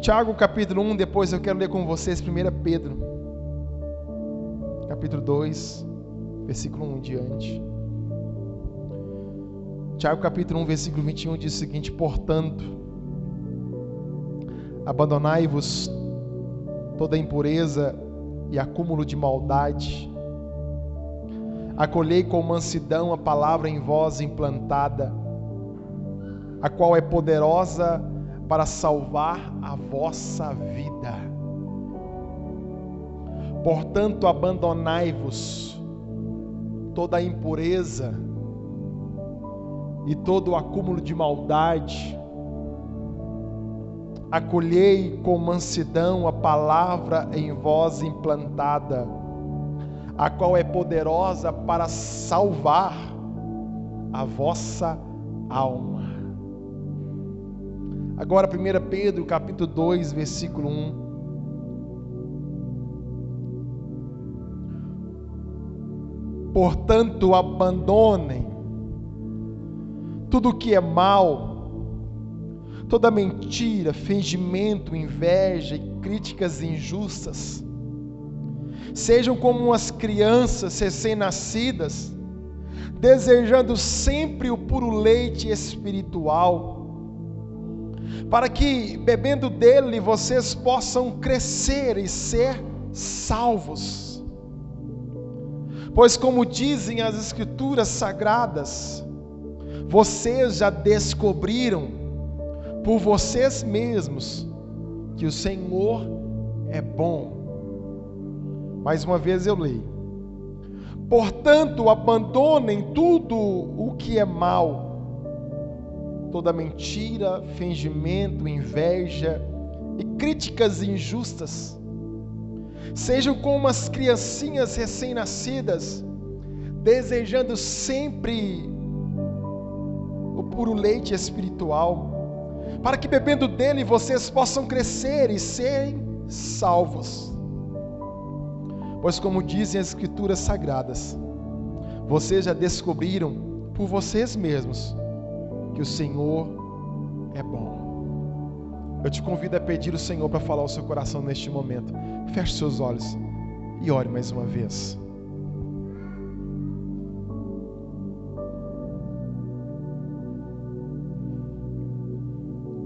Tiago capítulo 1, depois eu quero ler com vocês 1 Pedro, capítulo 2, versículo 1 em diante. Tiago capítulo 1, versículo 21 diz o seguinte: Portanto, abandonai-vos toda impureza e acúmulo de maldade, acolhei com mansidão a palavra em vós implantada, a qual é poderosa para salvar a vossa vida. Portanto, abandonai-vos toda a impureza, e todo o acúmulo de maldade. Acolhei com mansidão a palavra em vós implantada, a qual é poderosa para salvar a vossa alma. Agora 1 Pedro, capítulo 2, versículo 1. Portanto, abandonem tudo que é mal, toda mentira, fingimento, inveja e críticas injustas. Sejam como umas crianças recém-nascidas, desejando sempre o puro leite espiritual, para que, bebendo dele, vocês possam crescer e ser salvos. Pois, como dizem as Escrituras sagradas, vocês já descobriram por vocês mesmos que o Senhor é bom. Mais uma vez eu leio. Portanto, abandonem tudo o que é mal, toda mentira, fingimento, inveja e críticas injustas. Sejam como as criancinhas recém-nascidas, desejando sempre puro leite espiritual, para que bebendo dele vocês possam crescer e serem salvos. Pois, como dizem as Escrituras Sagradas, vocês já descobriram por vocês mesmos que o Senhor é bom. Eu te convido a pedir o Senhor para falar ao seu coração neste momento. Feche seus olhos e ore mais uma vez.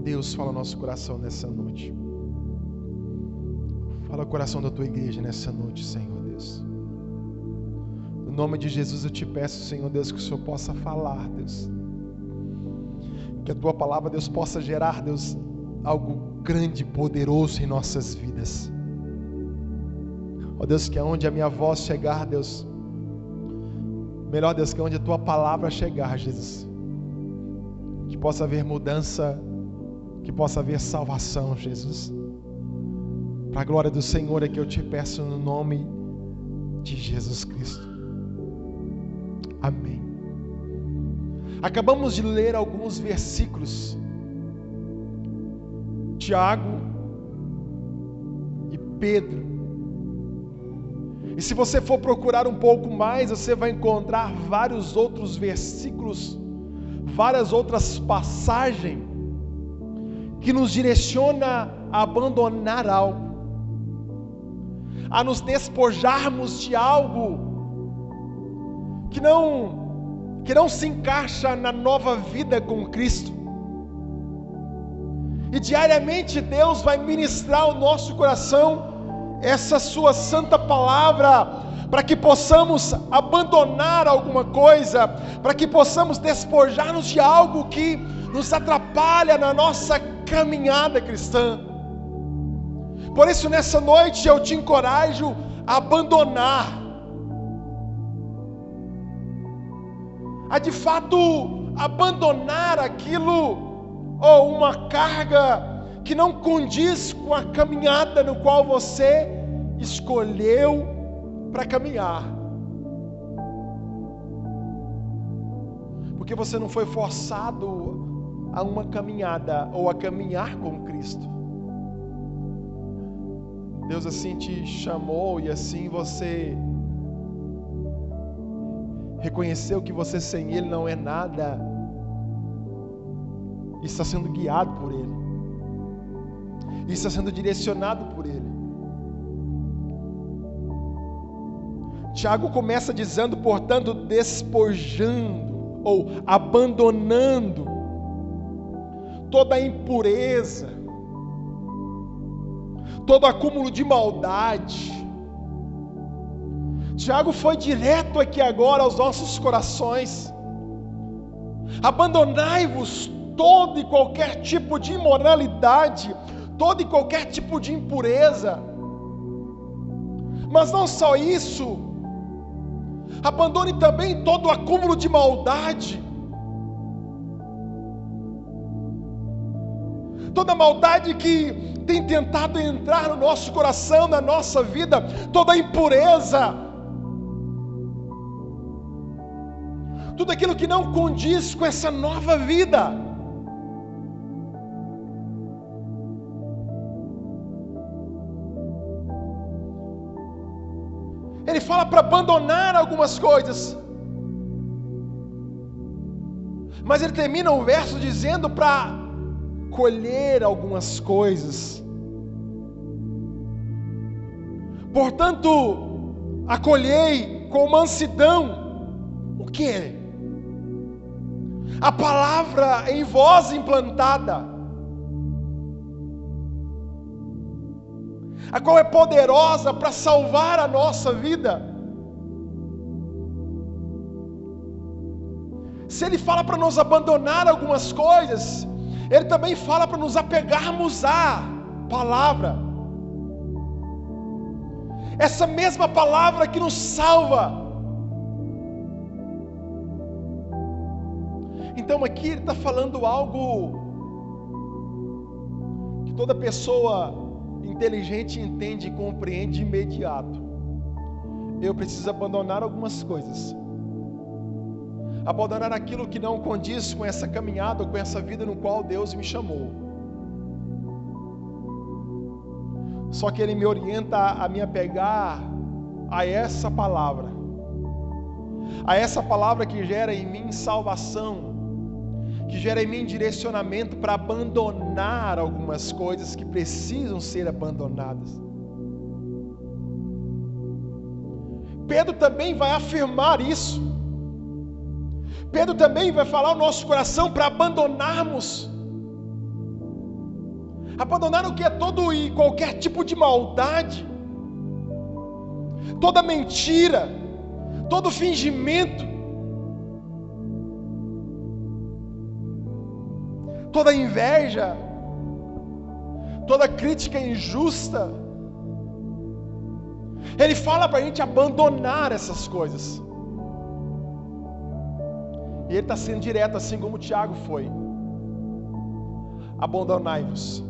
Deus, fala nosso coração nessa noite. Fala o coração da tua igreja nessa noite, Senhor Deus. No nome de Jesus eu te peço, Senhor Deus, que o Senhor possa falar, Deus. Que a tua palavra, Deus, possa gerar, Deus, algo grande poderoso em nossas vidas. Ó oh, Deus, que aonde a minha voz chegar, Deus, melhor Deus, que aonde a tua palavra chegar, Jesus, que possa haver mudança que possa haver salvação, Jesus. Para a glória do Senhor é que eu te peço no nome de Jesus Cristo. Amém. Acabamos de ler alguns versículos. Tiago e Pedro. E se você for procurar um pouco mais, você vai encontrar vários outros versículos, várias outras passagens que nos direciona a abandonar algo, a nos despojarmos de algo que não que não se encaixa na nova vida com Cristo. E diariamente Deus vai ministrar ao nosso coração essa sua santa palavra para que possamos abandonar alguma coisa, para que possamos despojar-nos de algo que nos atrapalha na nossa caminhada cristã. Por isso, nessa noite eu te encorajo a abandonar, a de fato abandonar aquilo ou uma carga que não condiz com a caminhada no qual você escolheu para caminhar. Porque você não foi forçado a uma caminhada ou a caminhar com Cristo. Deus assim te chamou e assim você reconheceu que você sem Ele não é nada e está sendo guiado por Ele. e está sendo direcionado por Ele. Tiago começa dizendo, portanto, despojando ou abandonando toda a impureza, todo acúmulo de maldade. Tiago foi direto aqui agora aos nossos corações. Abandonai-vos todo e qualquer tipo de imoralidade, todo e qualquer tipo de impureza. Mas não só isso, abandone também todo o acúmulo de maldade. Toda maldade que tem tentado entrar no nosso coração, na nossa vida, toda impureza, tudo aquilo que não condiz com essa nova vida. Ele fala para abandonar algumas coisas. Mas ele termina o verso dizendo para colher algumas coisas. Portanto, acolhei com mansidão o que? A palavra em voz implantada a qual é poderosa para salvar a nossa vida. Se Ele fala para nos abandonar algumas coisas, Ele também fala para nos apegarmos à palavra. Essa mesma palavra que nos salva. Então aqui ele está falando algo que toda pessoa inteligente entende e compreende de imediato. Eu preciso abandonar algumas coisas. Abandonar aquilo que não condiz com essa caminhada, com essa vida no qual Deus me chamou. Só que Ele me orienta a me apegar a essa palavra, a essa palavra que gera em mim salvação, que gera em mim direcionamento para abandonar algumas coisas que precisam ser abandonadas. Pedro também vai afirmar isso. Pedro também vai falar o nosso coração para abandonarmos. Abandonar o que é todo e qualquer tipo de maldade, toda mentira, todo fingimento, toda inveja, toda crítica injusta. Ele fala para a gente abandonar essas coisas. E ele está sendo direto, assim como Tiago foi. Abandonai-vos.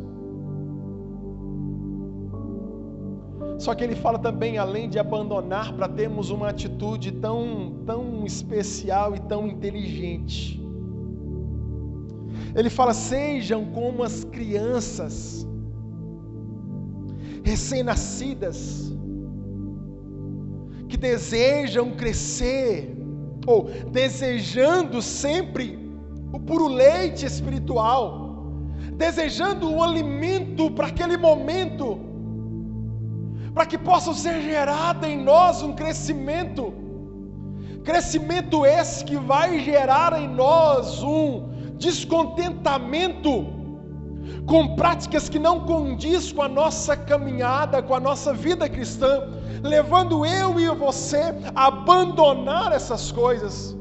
Só que ele fala também, além de abandonar, para termos uma atitude tão, tão especial e tão inteligente. Ele fala: sejam como as crianças recém-nascidas que desejam crescer ou desejando sempre o puro leite espiritual, desejando o alimento para aquele momento, para que possa ser gerado em nós um crescimento, crescimento esse que vai gerar em nós um descontentamento com práticas que não condiz com a nossa caminhada, com a nossa vida cristã, levando eu e você a abandonar essas coisas.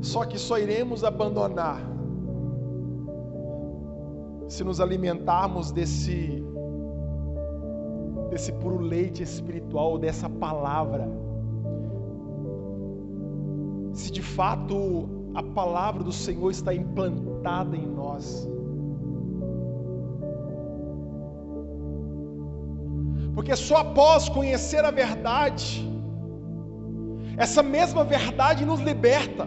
Só que só iremos abandonar se nos alimentarmos desse desse puro leite espiritual, dessa palavra. Se de fato a palavra do Senhor está implantada em nós. Porque só após conhecer a verdade, essa mesma verdade nos liberta.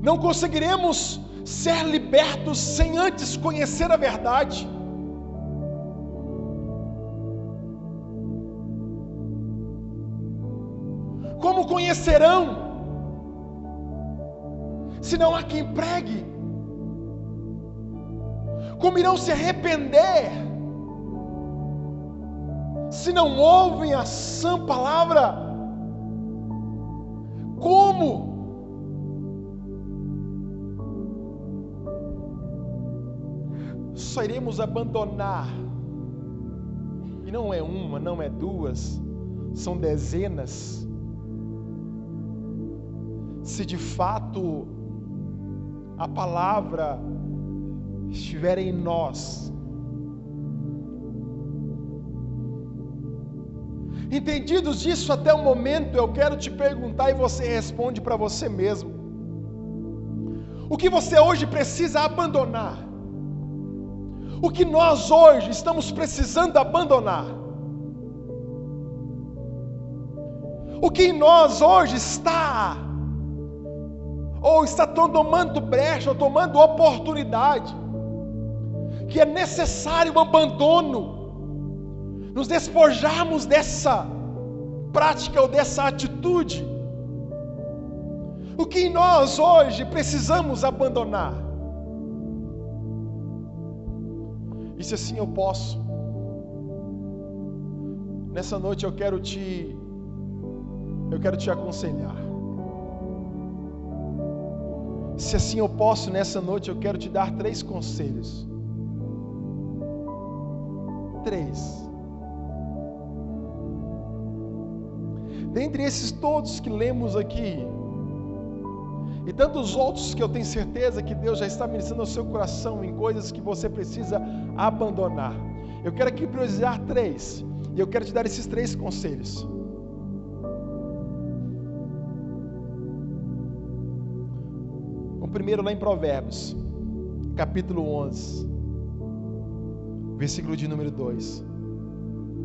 Não conseguiremos ser libertos sem antes conhecer a verdade. Como conhecerão se não há quem pregue? Como irão se arrepender se não ouvem a sã palavra? Como? Só iremos abandonar, e não é uma, não é duas, são dezenas. Se de fato a palavra estiver em nós, Entendidos disso até o momento, eu quero te perguntar e você responde para você mesmo. O que você hoje precisa abandonar? O que nós hoje estamos precisando abandonar? O que em nós hoje está ou está tomando brecha, ou tomando oportunidade, que é necessário o abandono nos despojarmos dessa prática ou dessa atitude. O que nós hoje precisamos abandonar? E se assim eu posso, nessa noite eu quero te, eu quero te aconselhar. Se assim eu posso, nessa noite eu quero te dar três conselhos. Três. Dentre esses todos que lemos aqui, e tantos outros que eu tenho certeza que Deus já está ministrando ao seu coração em coisas que você precisa abandonar. Eu quero aqui priorizar três, e eu quero te dar esses três conselhos. Primeiro lá em Provérbios, capítulo 11, versículo de número 2.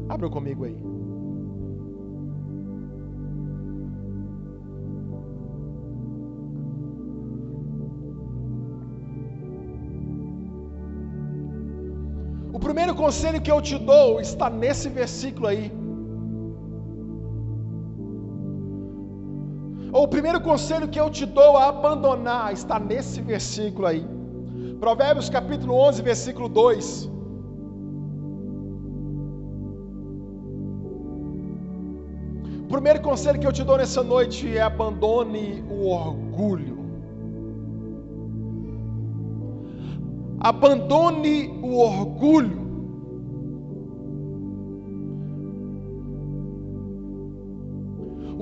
Abra comigo aí. primeiro conselho que eu te dou está nesse versículo aí. O primeiro conselho que eu te dou a abandonar está nesse versículo aí. Provérbios capítulo 11, versículo 2. O primeiro conselho que eu te dou nessa noite é abandone o orgulho. Abandone o orgulho.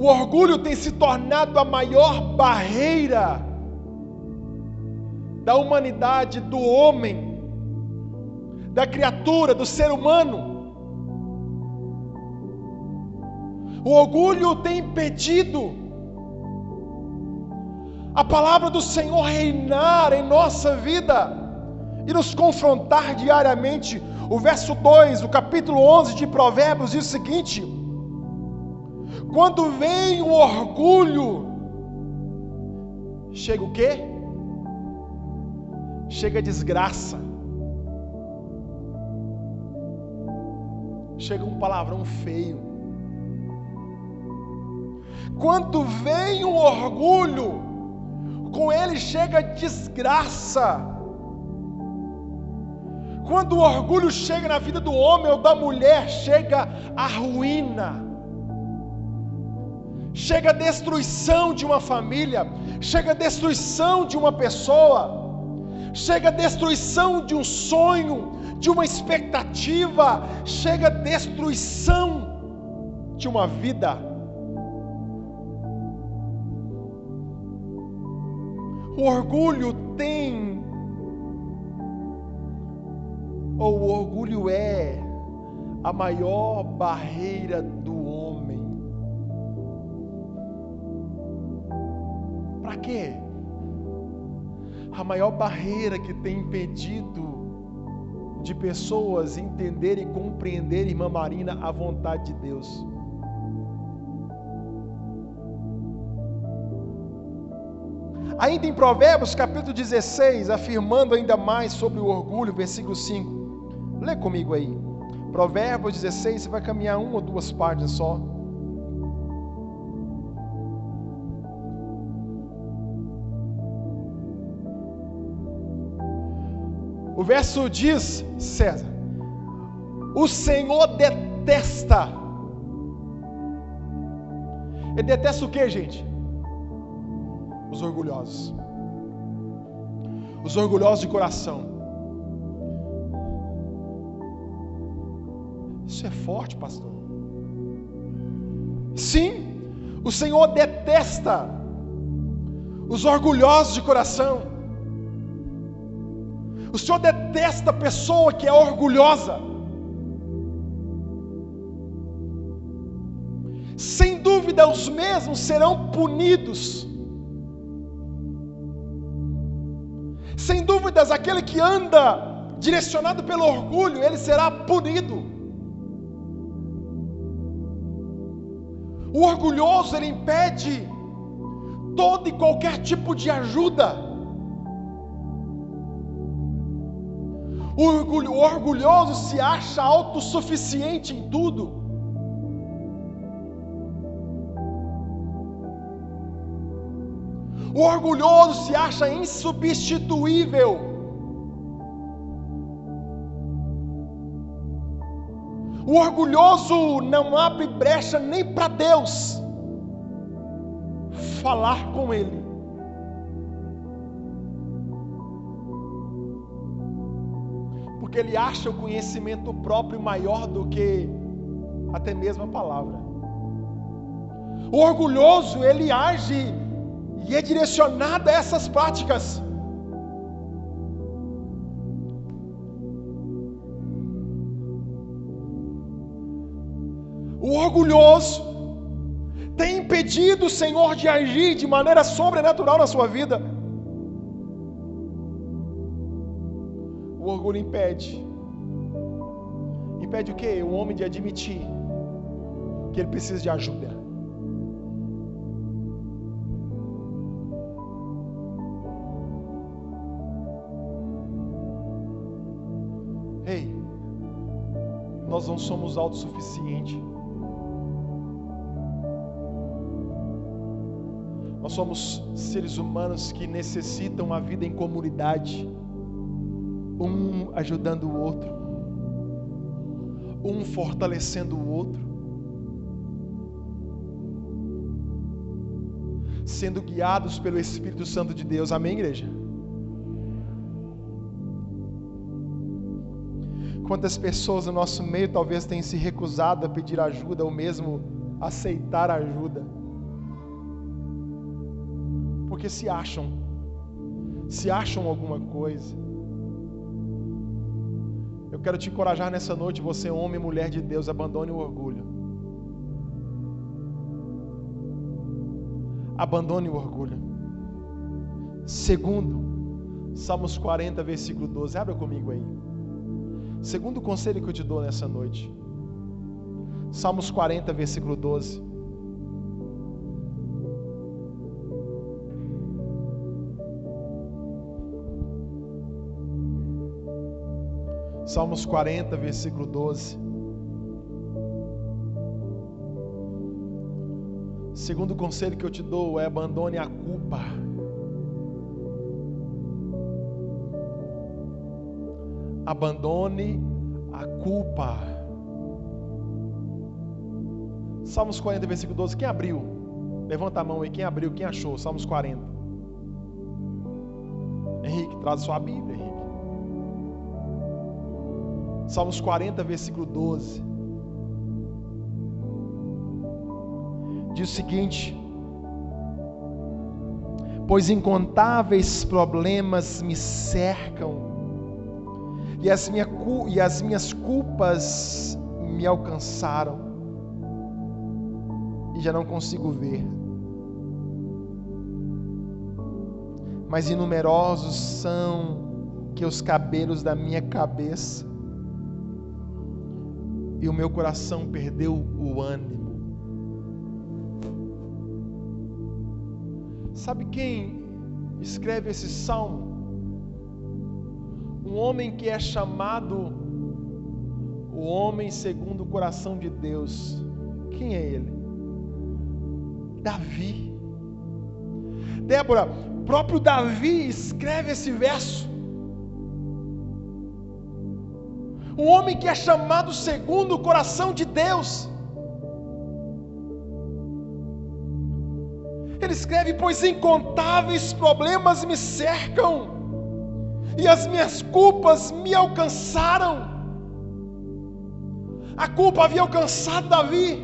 O orgulho tem se tornado a maior barreira da humanidade, do homem, da criatura, do ser humano. O orgulho tem impedido a palavra do Senhor reinar em nossa vida e nos confrontar diariamente. O verso 2, o capítulo 11 de Provérbios diz o seguinte: quando vem o orgulho, chega o quê? Chega a desgraça. Chega um palavrão feio. Quando vem o orgulho, com ele chega desgraça. Quando o orgulho chega na vida do homem ou da mulher, chega a ruína chega a destruição de uma família, chega a destruição de uma pessoa, chega a destruição de um sonho, de uma expectativa, chega a destruição de uma vida. O orgulho tem, ou o orgulho é, a maior barreira do Para quê? A maior barreira que tem impedido de pessoas entenderem e compreenderem, irmã Marina, a vontade de Deus. Ainda em Provérbios capítulo 16, afirmando ainda mais sobre o orgulho, versículo 5. Lê comigo aí. Provérbios 16, você vai caminhar uma ou duas páginas só. O verso diz, César, o Senhor detesta. Ele detesta o que, gente? Os orgulhosos. Os orgulhosos de coração. Isso é forte, pastor. Sim, o Senhor detesta os orgulhosos de coração. O Senhor detesta a pessoa que é orgulhosa. Sem dúvida, os mesmos serão punidos. Sem dúvidas, aquele que anda direcionado pelo orgulho, ele será punido. O orgulhoso ele impede todo e qualquer tipo de ajuda. O, orgulho, o orgulhoso se acha autossuficiente em tudo. O orgulhoso se acha insubstituível. O orgulhoso não abre brecha nem para Deus falar com Ele. Porque ele acha o conhecimento próprio maior do que até mesmo a palavra. O orgulhoso, ele age e é direcionado a essas práticas. O orgulhoso tem impedido o Senhor de agir de maneira sobrenatural na sua vida. O orgulho impede. Impede o que? O homem de admitir que ele precisa de ajuda. Ei, nós não somos autossuficientes. Nós somos seres humanos que necessitam uma vida em comunidade, um ajudando o outro, um fortalecendo o outro, sendo guiados pelo Espírito Santo de Deus. Amém, igreja? Quantas pessoas no nosso meio talvez tenham se recusado a pedir ajuda ou mesmo aceitar ajuda? porque se acham, se acham alguma coisa. Quero te encorajar nessa noite, você, homem e mulher de Deus, abandone o orgulho. Abandone o orgulho. Segundo, Salmos 40, versículo 12. Abra comigo aí. Segundo conselho que eu te dou nessa noite. Salmos 40, versículo 12. Salmos 40, versículo 12. Segundo conselho que eu te dou é abandone a culpa. Abandone a culpa. Salmos 40, versículo 12. Quem abriu? Levanta a mão aí. Quem abriu? Quem achou? Salmos 40. Henrique, traz sua Bíblia, Henrique. Salmos 40, versículo 12. Diz o seguinte: Pois incontáveis problemas me cercam, e as, minha, e as minhas culpas me alcançaram, e já não consigo ver. Mas inumerosos são que os cabelos da minha cabeça, e o meu coração perdeu o ânimo. Sabe quem escreve esse salmo? Um homem que é chamado o homem segundo o coração de Deus. Quem é ele? Davi. Débora, próprio Davi escreve esse verso. Um homem que é chamado segundo o coração de Deus. Ele escreve: Pois incontáveis problemas me cercam, e as minhas culpas me alcançaram. A culpa havia alcançado Davi.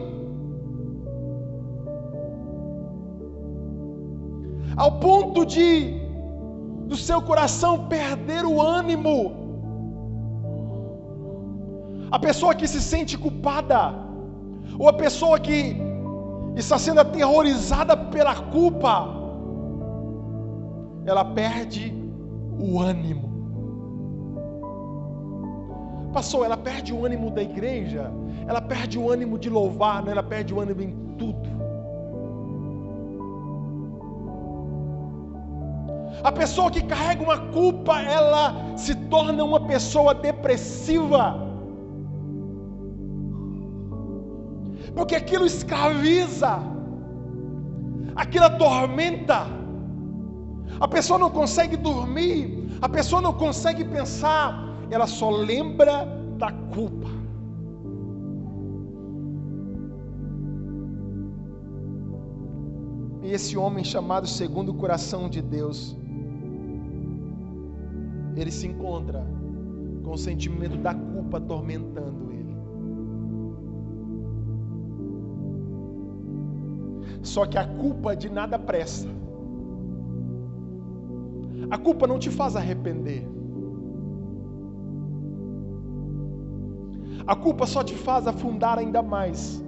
Ao ponto de do seu coração perder o ânimo. A pessoa que se sente culpada, ou a pessoa que está sendo aterrorizada pela culpa, ela perde o ânimo. Passou, ela perde o ânimo da igreja, ela perde o ânimo de louvar, né? ela perde o ânimo em tudo. A pessoa que carrega uma culpa, ela se torna uma pessoa depressiva. Porque aquilo escraviza, aquilo atormenta. A pessoa não consegue dormir, a pessoa não consegue pensar, ela só lembra da culpa. E esse homem chamado segundo o coração de Deus, ele se encontra com o sentimento da culpa atormentando ele. Só que a culpa de nada presta. A culpa não te faz arrepender. A culpa só te faz afundar ainda mais.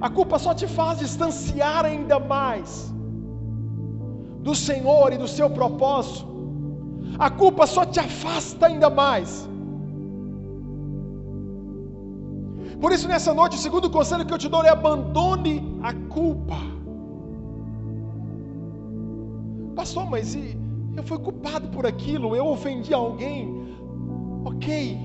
A culpa só te faz distanciar ainda mais do Senhor e do seu propósito. A culpa só te afasta ainda mais. Por isso, nessa noite, o segundo conselho que eu te dou é abandone a culpa. Pastor, mas eu fui culpado por aquilo, eu ofendi alguém. Ok,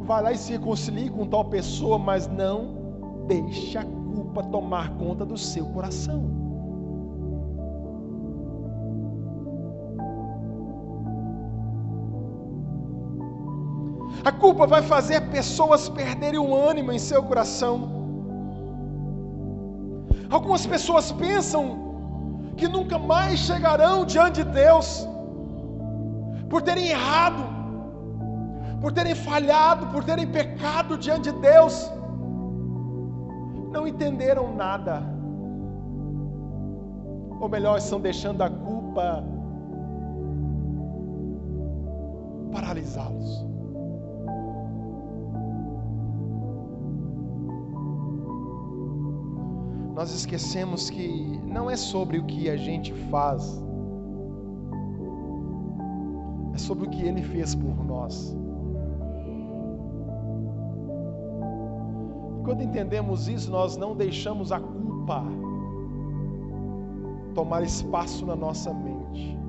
vai lá e se reconcilie com tal pessoa, mas não deixe a culpa tomar conta do seu coração. A culpa vai fazer pessoas perderem o ânimo em seu coração. Algumas pessoas pensam que nunca mais chegarão diante de Deus, por terem errado, por terem falhado, por terem pecado diante de Deus, não entenderam nada, ou melhor, estão deixando a culpa paralisá-los. Nós esquecemos que não é sobre o que a gente faz, é sobre o que Ele fez por nós. Quando entendemos isso, nós não deixamos a culpa tomar espaço na nossa mente.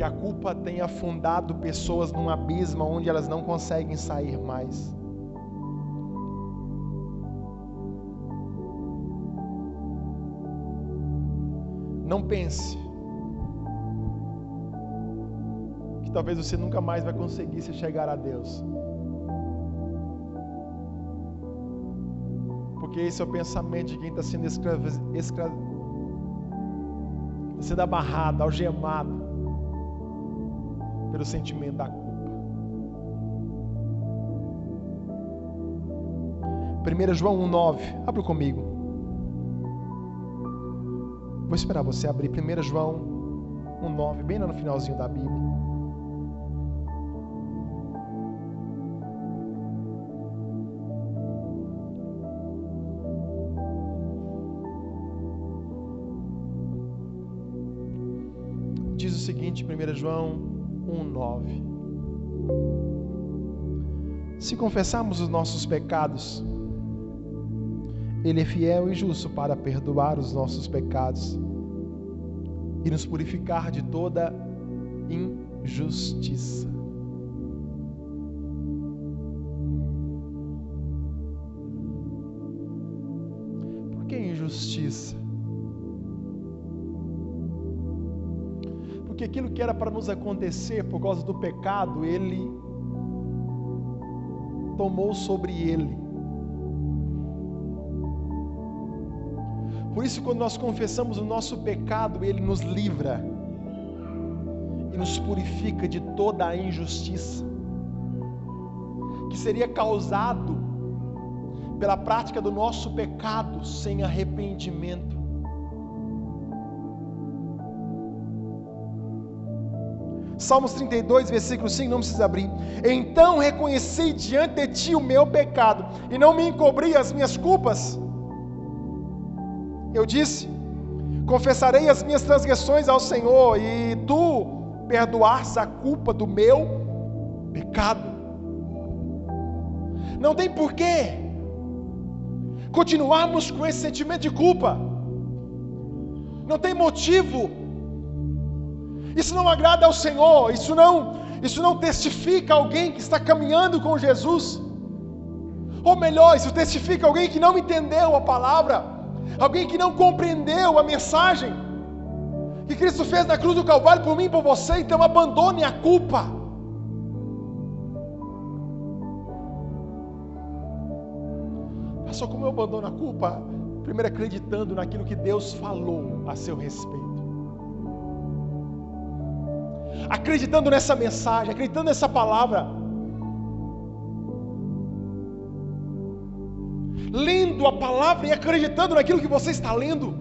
Que a culpa tem afundado pessoas num abismo onde elas não conseguem sair mais. Não pense que talvez você nunca mais vai conseguir se chegar a Deus. Porque esse é o pensamento de quem está sendo escravo, escravo, sendo amarrado, algemado pelo sentimento da culpa. 1 João 1,9. Abra comigo. Vou esperar você abrir 1 João 1,9, bem lá no finalzinho da Bíblia. Diz o seguinte, 1 João Se confessarmos os nossos pecados, Ele é fiel e justo para perdoar os nossos pecados e nos purificar de toda injustiça. Por que injustiça? Porque aquilo que era para nos acontecer por causa do pecado, ele tomou sobre ele. Por isso, quando nós confessamos o nosso pecado, ele nos livra e nos purifica de toda a injustiça que seria causado pela prática do nosso pecado sem arrependimento. Salmos 32, versículo 5, não precisa abrir. Então reconheci diante de ti o meu pecado, e não me encobri as minhas culpas. Eu disse: Confessarei as minhas transgressões ao Senhor, e tu perdoaste a culpa do meu pecado. Não tem porquê continuarmos com esse sentimento de culpa. Não tem motivo isso não agrada ao Senhor, isso não, isso não testifica alguém que está caminhando com Jesus. Ou melhor, isso testifica alguém que não entendeu a palavra, alguém que não compreendeu a mensagem que Cristo fez na cruz do Calvário por mim e por você, então abandone a culpa. Só como eu abandono a culpa? Primeiro acreditando naquilo que Deus falou a seu respeito. Acreditando nessa mensagem, acreditando nessa palavra. Lendo a palavra e acreditando naquilo que você está lendo.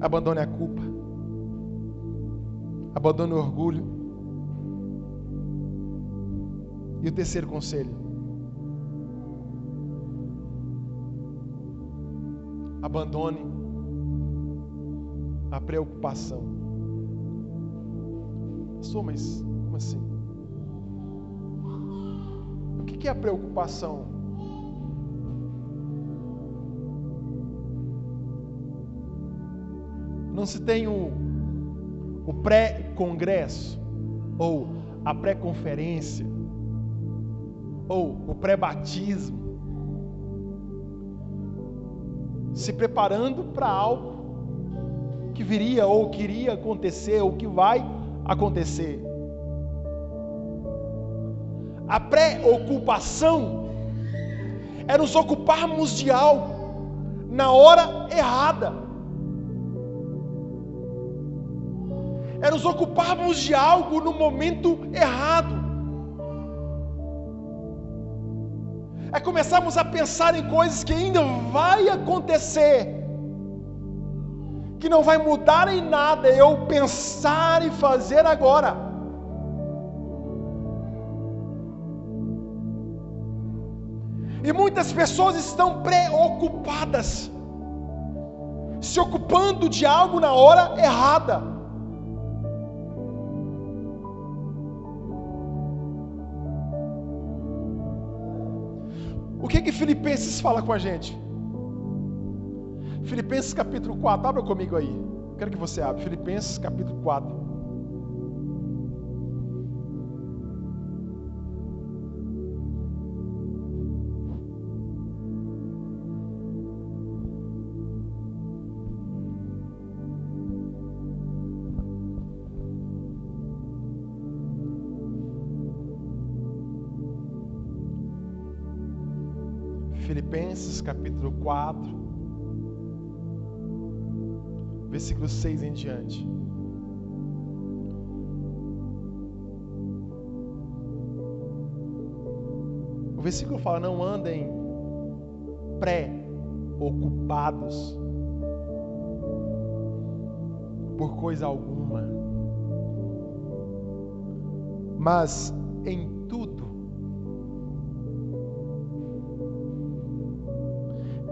Abandone a culpa. Abandone o orgulho. E o terceiro conselho: abandone a preocupação. Pastor, mas como assim? O que é a preocupação? Não se tem o, o pré-congresso, ou a pré-conferência, ou o pré-batismo, se preparando para algo que viria ou queria acontecer ou que vai acontecer. A preocupação é nos ocuparmos de algo na hora errada. É nos ocuparmos de algo no momento errado. É começarmos a pensar em coisas que ainda vai acontecer, que não vai mudar em nada eu pensar e fazer agora. E muitas pessoas estão preocupadas, se ocupando de algo na hora errada. Filipenses fala com a gente? Filipenses capítulo 4, abra comigo aí. Quero que você abra. Filipenses capítulo 4. Filipenses capítulo 4, versículo 6 em diante. O versículo fala: Não andem pré-ocupados por coisa alguma, mas em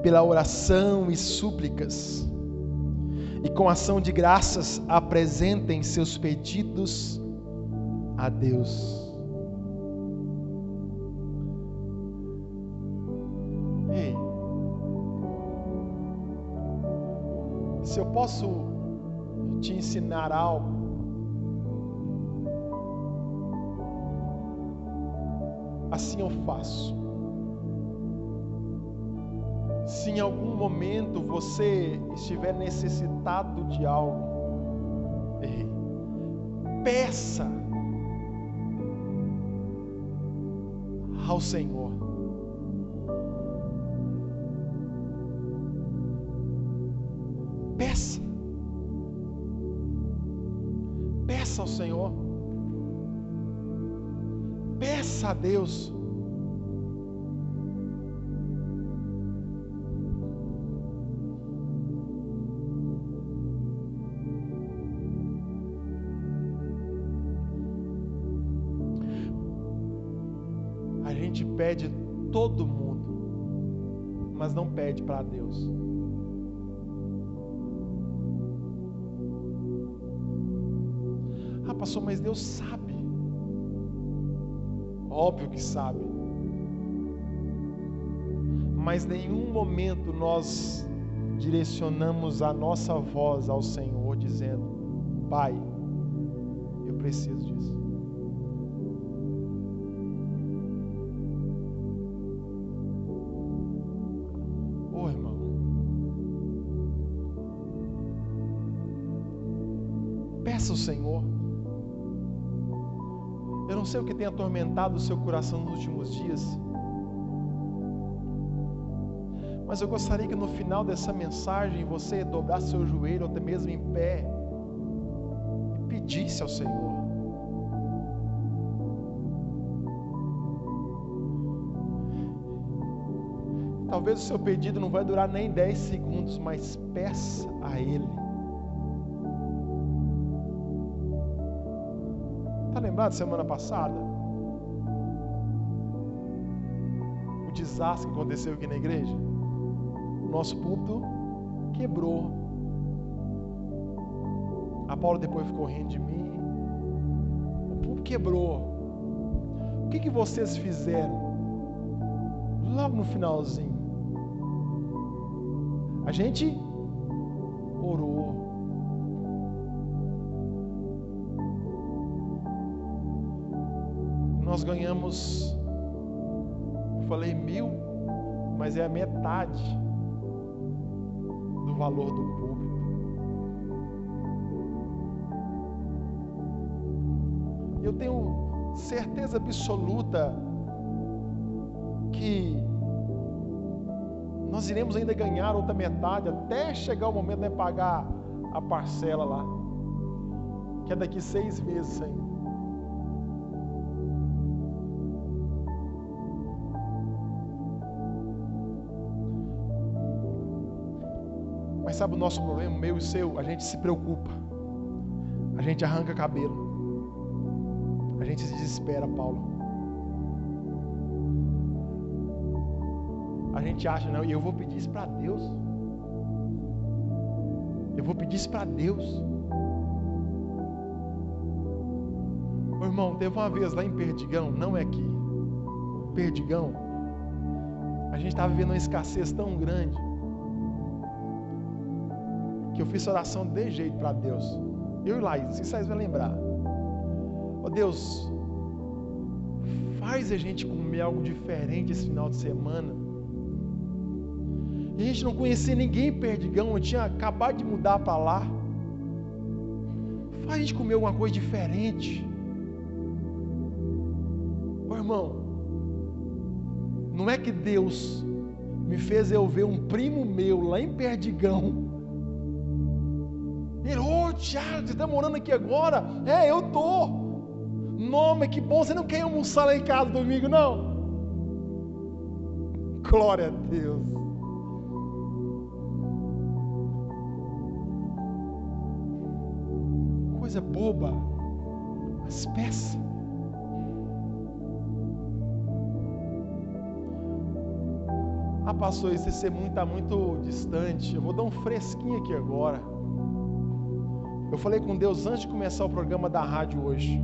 pela oração e súplicas, e com ação de graças apresentem seus pedidos a Deus. Ei, se eu posso te ensinar algo, assim eu faço. Se em algum momento você estiver necessitado de algo, peça ao Senhor. Peça. Peça ao Senhor. Peça a Deus. Pede para Deus. Ah, pastor, mas Deus sabe. Óbvio que sabe. Mas nenhum momento nós direcionamos a nossa voz ao Senhor dizendo: Pai, eu preciso disso. Peça ao Senhor. Eu não sei o que tem atormentado o seu coração nos últimos dias. Mas eu gostaria que no final dessa mensagem você dobrasse seu joelho, ou até mesmo em pé, e pedisse ao Senhor. Talvez o seu pedido não vai durar nem 10 segundos, mas peça a Ele. Lembrado semana passada? O desastre que aconteceu aqui na igreja? O nosso púlpito quebrou. A Paula depois ficou rindo de mim. O púlpito quebrou. O que, que vocês fizeram? Logo no finalzinho. A gente orou. Nós ganhamos, eu falei mil, mas é a metade do valor do público. Eu tenho certeza absoluta que nós iremos ainda ganhar outra metade até chegar o momento de pagar a parcela lá, que é daqui seis meses ainda. Sabe o nosso problema, meu e seu? A gente se preocupa. A gente arranca cabelo. A gente se desespera, Paulo. A gente acha, não, e eu vou pedir isso para Deus. Eu vou pedir isso para Deus. Ô, irmão, teve uma vez lá em Perdigão, não é aqui. Perdigão. A gente estava vivendo uma escassez tão grande que eu fiz oração de jeito para Deus. Eu e Laís, se vocês vão lembrar. Ó oh, Deus, faz a gente comer algo diferente esse final de semana. E a gente não conhecia ninguém em Perdigão, eu tinha acabado de mudar para lá. Faz a gente comer alguma coisa diferente. Ô oh, irmão, não é que Deus me fez eu ver um primo meu lá em Perdigão Tiago, você está morando aqui agora? É, eu tô. Nome, que bom, você não quer almoçar lá em casa domingo, não? Glória a Deus. Coisa boba, mas peça. Ah, pastor, esse ser muito está muito distante. Eu vou dar um fresquinho aqui agora. Eu falei com Deus antes de começar o programa da rádio hoje.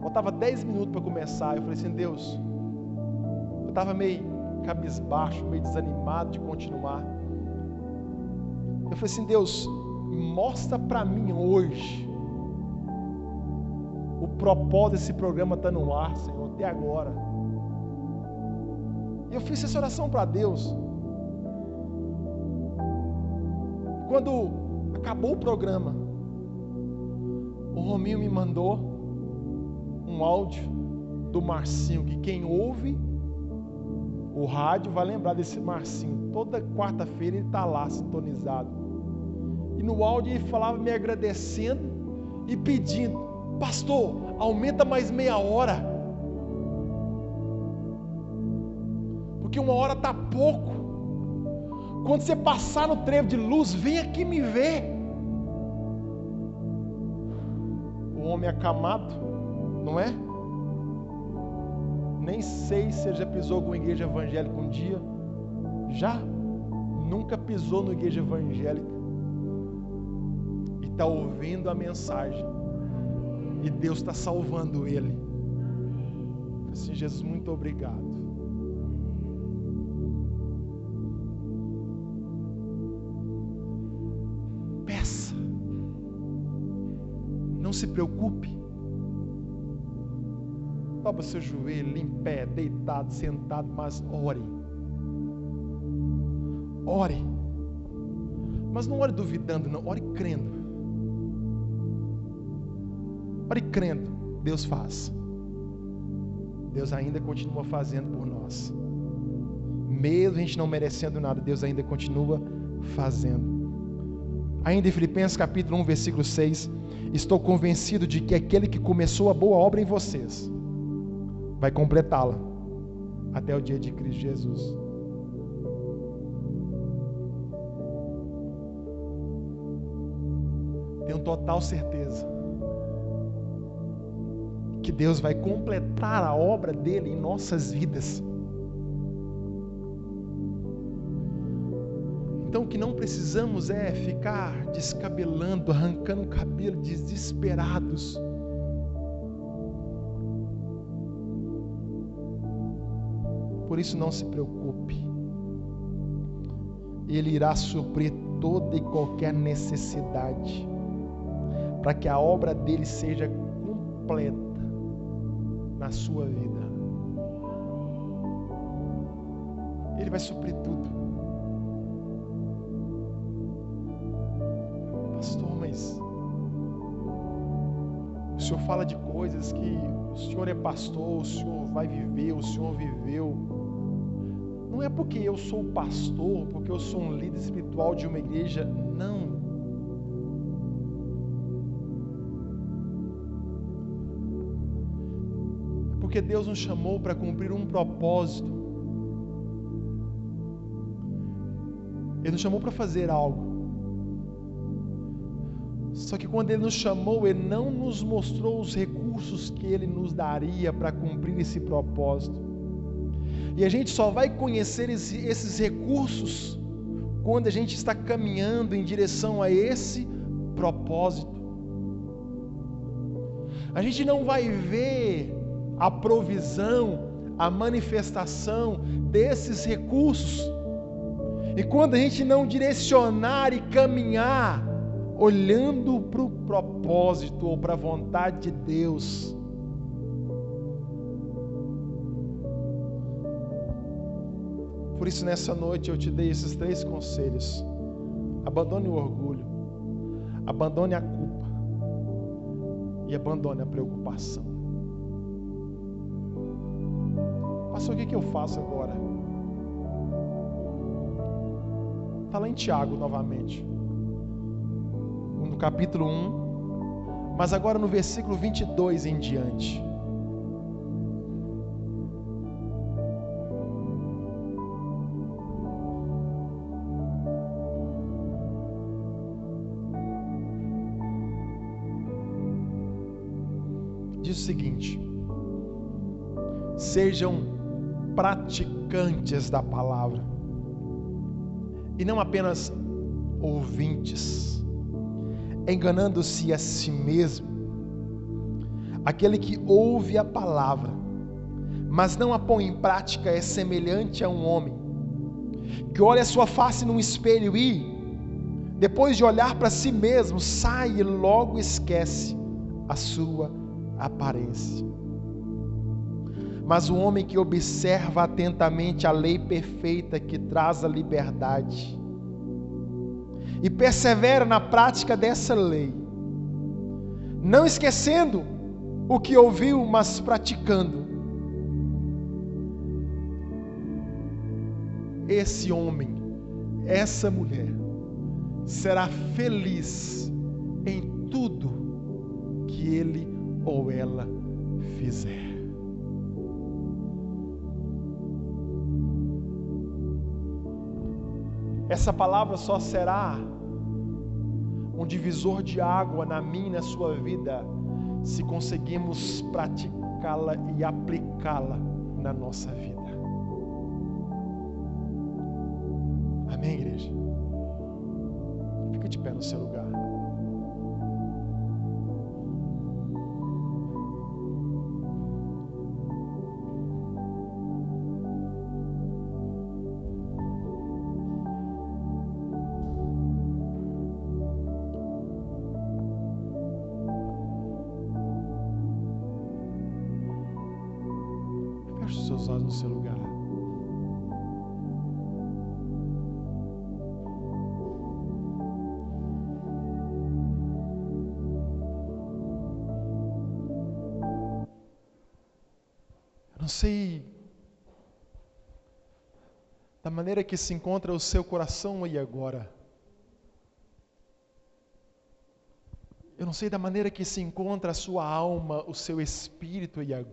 Faltava 10 minutos para começar. Eu falei assim: Deus, eu estava meio cabisbaixo, meio desanimado de continuar. Eu falei assim: Deus, mostra para mim hoje o propósito desse programa está no ar, Senhor, até agora. E eu fiz essa oração para Deus. Quando acabou o programa, o Rominho me mandou um áudio do Marcinho, que quem ouve o rádio vai lembrar desse Marcinho. Toda quarta-feira ele está lá sintonizado. E no áudio ele falava me agradecendo e pedindo: Pastor, aumenta mais meia hora. Porque uma hora está pouco. Quando você passar no trevo de luz, vem aqui me ver. O homem acamado, não é? Nem sei se ele já pisou alguma igreja evangélica um dia. Já? Nunca pisou na igreja evangélica. E está ouvindo a mensagem. E Deus está salvando ele. Assim, Jesus, muito obrigado. Se preocupe. Dobra seu joelho, em pé, deitado, sentado, mas ore. Ore. Mas não ore duvidando, não. Ore crendo. Ore crendo. Deus faz. Deus ainda continua fazendo por nós. Mesmo a gente não merecendo nada, Deus ainda continua fazendo. Ainda em Filipenses capítulo 1, versículo 6, estou convencido de que aquele que começou a boa obra em vocês vai completá-la até o dia de Cristo Jesus. Tenho total certeza que Deus vai completar a obra dele em nossas vidas. Que não precisamos é ficar descabelando, arrancando o cabelo desesperados Por isso não se preocupe. Ele irá suprir toda e qualquer necessidade, para que a obra dele seja completa na sua vida. Ele vai suprir tudo. Senhor fala de coisas que o senhor é pastor, o senhor vai viver, o senhor viveu. Não é porque eu sou pastor, porque eu sou um líder espiritual de uma igreja, não. É porque Deus nos chamou para cumprir um propósito. Ele nos chamou para fazer algo. Só que quando Ele nos chamou, Ele não nos mostrou os recursos que Ele nos daria para cumprir esse propósito. E a gente só vai conhecer esse, esses recursos quando a gente está caminhando em direção a esse propósito. A gente não vai ver a provisão, a manifestação desses recursos. E quando a gente não direcionar e caminhar, olhando para o propósito ou para a vontade de Deus, Por isso, nessa noite, eu te dei esses três conselhos: abandone o orgulho, abandone a culpa. E abandone a preocupação. Pastor, o que, que eu faço agora? Está lá em Tiago novamente, no capítulo 1, mas agora no versículo 22 em diante. diz o seguinte: sejam praticantes da palavra, e não apenas ouvintes, enganando-se a si mesmo. Aquele que ouve a palavra, mas não a põe em prática, é semelhante a um homem que olha a sua face num espelho e, depois de olhar para si mesmo, sai e logo esquece a sua aparência. mas o homem que observa atentamente a lei perfeita que traz a liberdade e persevera na prática dessa lei, não esquecendo o que ouviu, mas praticando. Esse homem, essa mulher, será feliz em tudo que ele ou ela fizer. Essa palavra só será um divisor de água na minha e na sua vida se conseguimos praticá-la e aplicá-la na nossa vida. Amém, igreja? Fica de pé no seu lugar. Maneira que se encontra o seu coração aí agora. Eu não sei da maneira que se encontra a sua alma, o seu espírito aí agora.